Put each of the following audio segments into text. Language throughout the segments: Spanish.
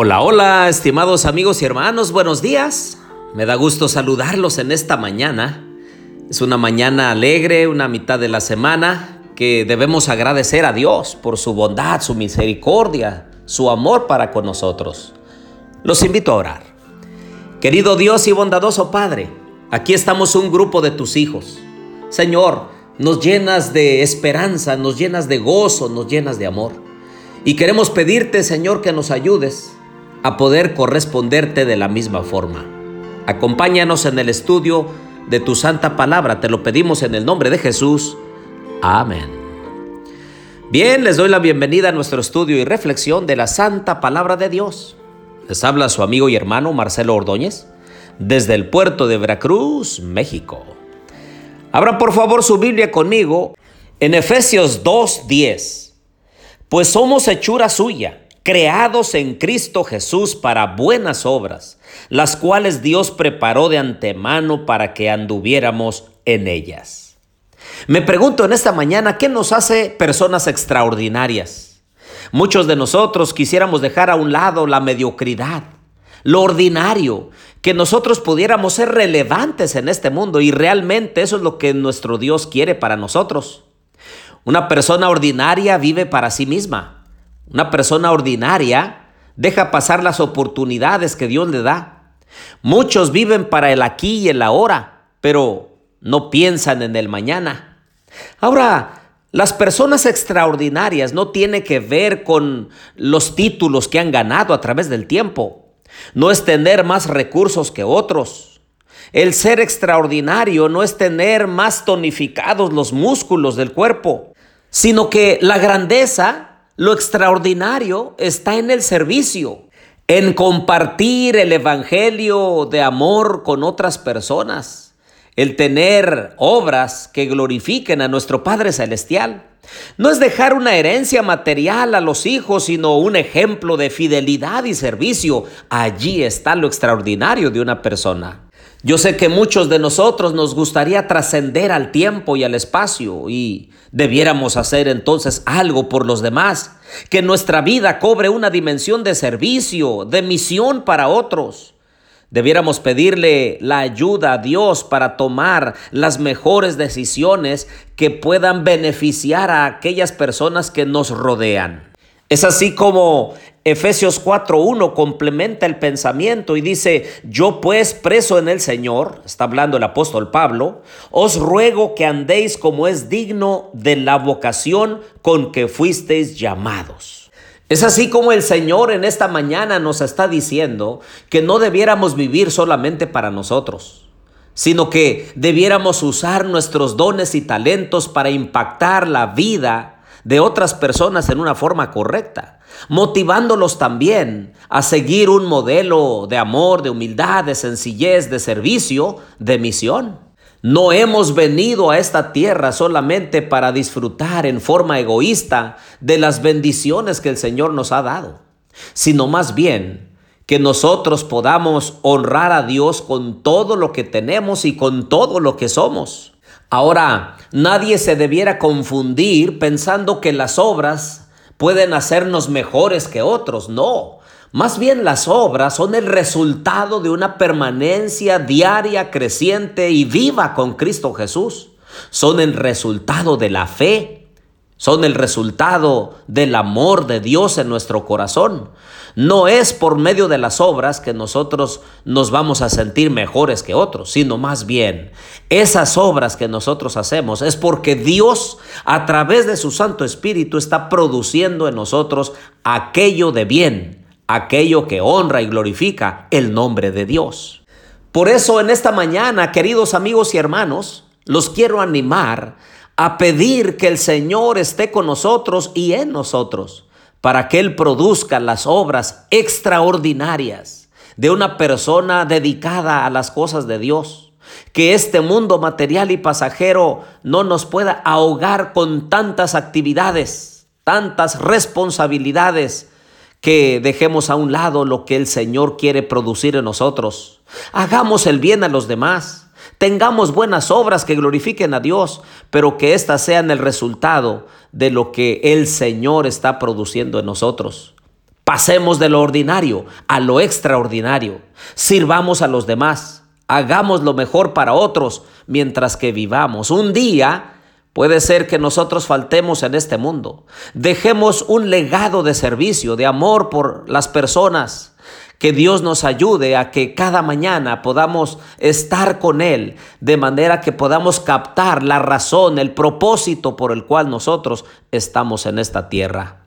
Hola, hola, estimados amigos y hermanos, buenos días. Me da gusto saludarlos en esta mañana. Es una mañana alegre, una mitad de la semana que debemos agradecer a Dios por su bondad, su misericordia, su amor para con nosotros. Los invito a orar. Querido Dios y bondadoso Padre, aquí estamos un grupo de tus hijos. Señor, nos llenas de esperanza, nos llenas de gozo, nos llenas de amor. Y queremos pedirte, Señor, que nos ayudes a poder corresponderte de la misma forma. Acompáñanos en el estudio de tu santa palabra, te lo pedimos en el nombre de Jesús. Amén. Bien, les doy la bienvenida a nuestro estudio y reflexión de la santa palabra de Dios. Les habla su amigo y hermano Marcelo Ordóñez desde el puerto de Veracruz, México. Abra por favor su Biblia conmigo en Efesios 2.10. Pues somos hechura suya creados en Cristo Jesús para buenas obras, las cuales Dios preparó de antemano para que anduviéramos en ellas. Me pregunto en esta mañana, ¿qué nos hace personas extraordinarias? Muchos de nosotros quisiéramos dejar a un lado la mediocridad, lo ordinario, que nosotros pudiéramos ser relevantes en este mundo y realmente eso es lo que nuestro Dios quiere para nosotros. Una persona ordinaria vive para sí misma una persona ordinaria deja pasar las oportunidades que Dios le da. Muchos viven para el aquí y el ahora, pero no piensan en el mañana. Ahora, las personas extraordinarias no tienen que ver con los títulos que han ganado a través del tiempo. No es tener más recursos que otros. El ser extraordinario no es tener más tonificados los músculos del cuerpo, sino que la grandeza lo extraordinario está en el servicio, en compartir el Evangelio de amor con otras personas, el tener obras que glorifiquen a nuestro Padre Celestial. No es dejar una herencia material a los hijos, sino un ejemplo de fidelidad y servicio. Allí está lo extraordinario de una persona. Yo sé que muchos de nosotros nos gustaría trascender al tiempo y al espacio y debiéramos hacer entonces algo por los demás, que nuestra vida cobre una dimensión de servicio, de misión para otros. Debiéramos pedirle la ayuda a Dios para tomar las mejores decisiones que puedan beneficiar a aquellas personas que nos rodean. Es así como Efesios 4.1 complementa el pensamiento y dice, yo pues preso en el Señor, está hablando el apóstol Pablo, os ruego que andéis como es digno de la vocación con que fuisteis llamados. Es así como el Señor en esta mañana nos está diciendo que no debiéramos vivir solamente para nosotros, sino que debiéramos usar nuestros dones y talentos para impactar la vida de otras personas en una forma correcta, motivándolos también a seguir un modelo de amor, de humildad, de sencillez, de servicio, de misión. No hemos venido a esta tierra solamente para disfrutar en forma egoísta de las bendiciones que el Señor nos ha dado, sino más bien que nosotros podamos honrar a Dios con todo lo que tenemos y con todo lo que somos. Ahora, nadie se debiera confundir pensando que las obras pueden hacernos mejores que otros. No, más bien las obras son el resultado de una permanencia diaria, creciente y viva con Cristo Jesús. Son el resultado de la fe son el resultado del amor de Dios en nuestro corazón. No es por medio de las obras que nosotros nos vamos a sentir mejores que otros, sino más bien esas obras que nosotros hacemos es porque Dios a través de su Santo Espíritu está produciendo en nosotros aquello de bien, aquello que honra y glorifica el nombre de Dios. Por eso en esta mañana, queridos amigos y hermanos, los quiero animar a pedir que el Señor esté con nosotros y en nosotros, para que Él produzca las obras extraordinarias de una persona dedicada a las cosas de Dios. Que este mundo material y pasajero no nos pueda ahogar con tantas actividades, tantas responsabilidades, que dejemos a un lado lo que el Señor quiere producir en nosotros. Hagamos el bien a los demás. Tengamos buenas obras que glorifiquen a Dios, pero que éstas sean el resultado de lo que el Señor está produciendo en nosotros. Pasemos de lo ordinario a lo extraordinario. Sirvamos a los demás. Hagamos lo mejor para otros mientras que vivamos. Un día puede ser que nosotros faltemos en este mundo. Dejemos un legado de servicio, de amor por las personas. Que Dios nos ayude a que cada mañana podamos estar con Él, de manera que podamos captar la razón, el propósito por el cual nosotros estamos en esta tierra.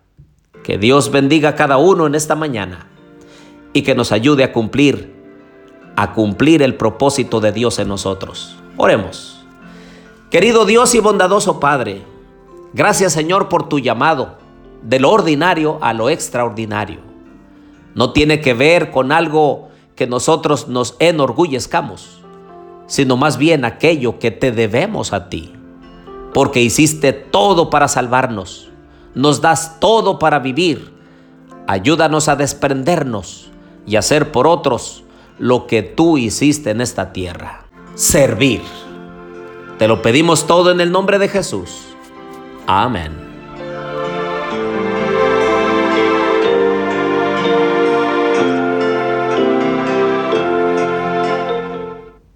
Que Dios bendiga a cada uno en esta mañana y que nos ayude a cumplir, a cumplir el propósito de Dios en nosotros. Oremos. Querido Dios y bondadoso Padre, gracias Señor por tu llamado de lo ordinario a lo extraordinario. No tiene que ver con algo que nosotros nos enorgullezcamos, sino más bien aquello que te debemos a ti, porque hiciste todo para salvarnos, nos das todo para vivir. Ayúdanos a desprendernos y hacer por otros lo que tú hiciste en esta tierra. Servir. Te lo pedimos todo en el nombre de Jesús. Amén.